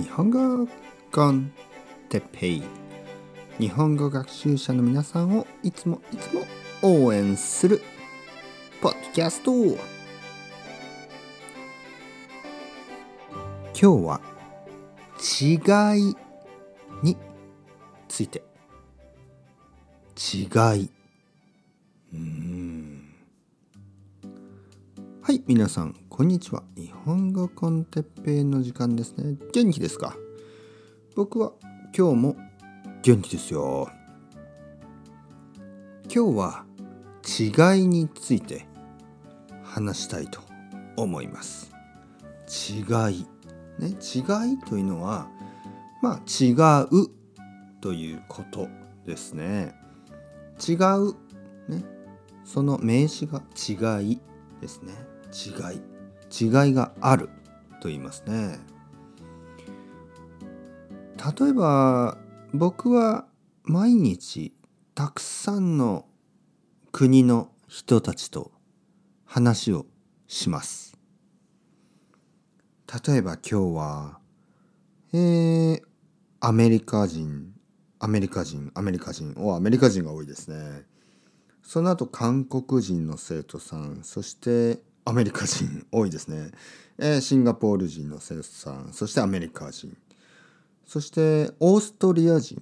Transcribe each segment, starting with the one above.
日本語コンテペイ。日本語学習者の皆さんをいつもいつも応援するポッドキャスト。今日は違いについて。違い。うん。はい皆さんこんにちは。日本語コンテッペイの時間ですね。元気ですか？僕は今日も元気ですよ。今日は違いについて話したいと思います。違い。ね違いというのはまあ違うということですね。違う。ねその名詞が違いですね。違い違いがあると言いますね。例えば僕は毎日たくさんの国の人たちと話をします。例えば今日はえー、アメリカ人アメリカ人アメリカ人おアメリカ人が多いですね。その後韓国人の生徒さんそしてアメリカ人多いですね、えー、シンガポール人の生徒さんそしてアメリカ人。そしてオーストリア人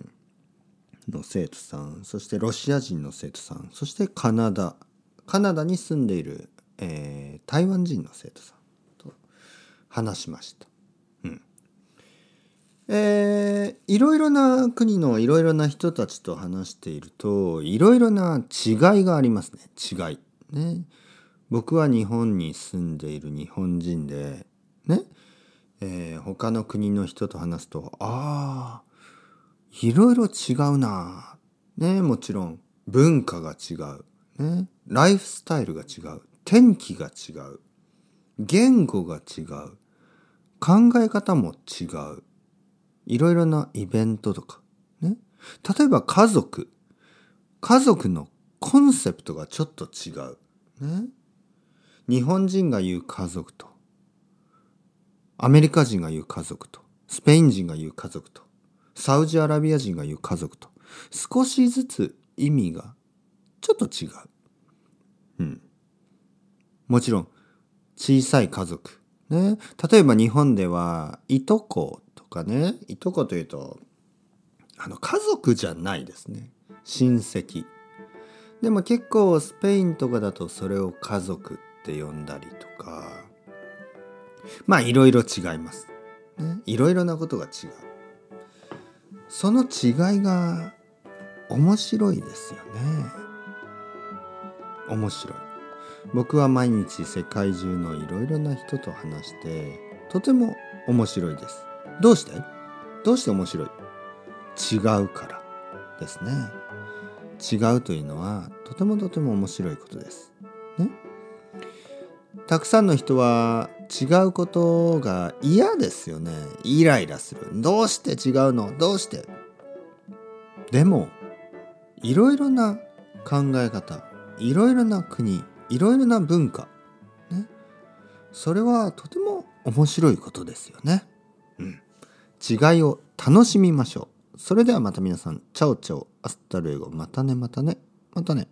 の生徒さんそしてロシア人の生徒さんそしてカナダカナダに住んでいる、えー、台湾人の生徒さんと話しました。うん。えー、いろいろな国のいろいろな人たちと話しているといろいろな違いがありますね。違い。ね。僕は日本に住んでいる日本人でね、えー、他の国の人と話すとああいろいろ違うな。ねもちろん文化が違う、ね、ライフスタイルが違う。天気が違う。言語が違う。考え方も違う。いろいろなイベントとか。ね？例えば家族。家族のコンセプトがちょっと違う。ね？日本人が言う家族とアメリカ人が言う家族とスペイン人が言う家族とサウジアラビア人が言う家族と少しずつ意味がちょっと違う。うん。もちろん小さい家族。ね。例えば日本ではいとことかね。いとこというとあの家族じゃないですね。親戚。でも結構スペインとかだとそれを家族って呼んだりとか。まあいろいろ違います。ね。いろいろなことが違う。その違いが面白いですよね。面白い。僕は毎日世界中のいろいろな人と話してとても面白いです。どうして？どうして面白い？違うからですね。違うというのはとてもとても面白いことです。たくさんの人は違うことが嫌ですよね。イライラする。どうして違うの？どうして？でもいろいろな考え方いろいろな国いろいろな文化ね。それはとても面白いことですよね。うん。違いを楽しみましょう。それではまた皆さん。 Chao chao。Hasta luego。またねまたねまたね。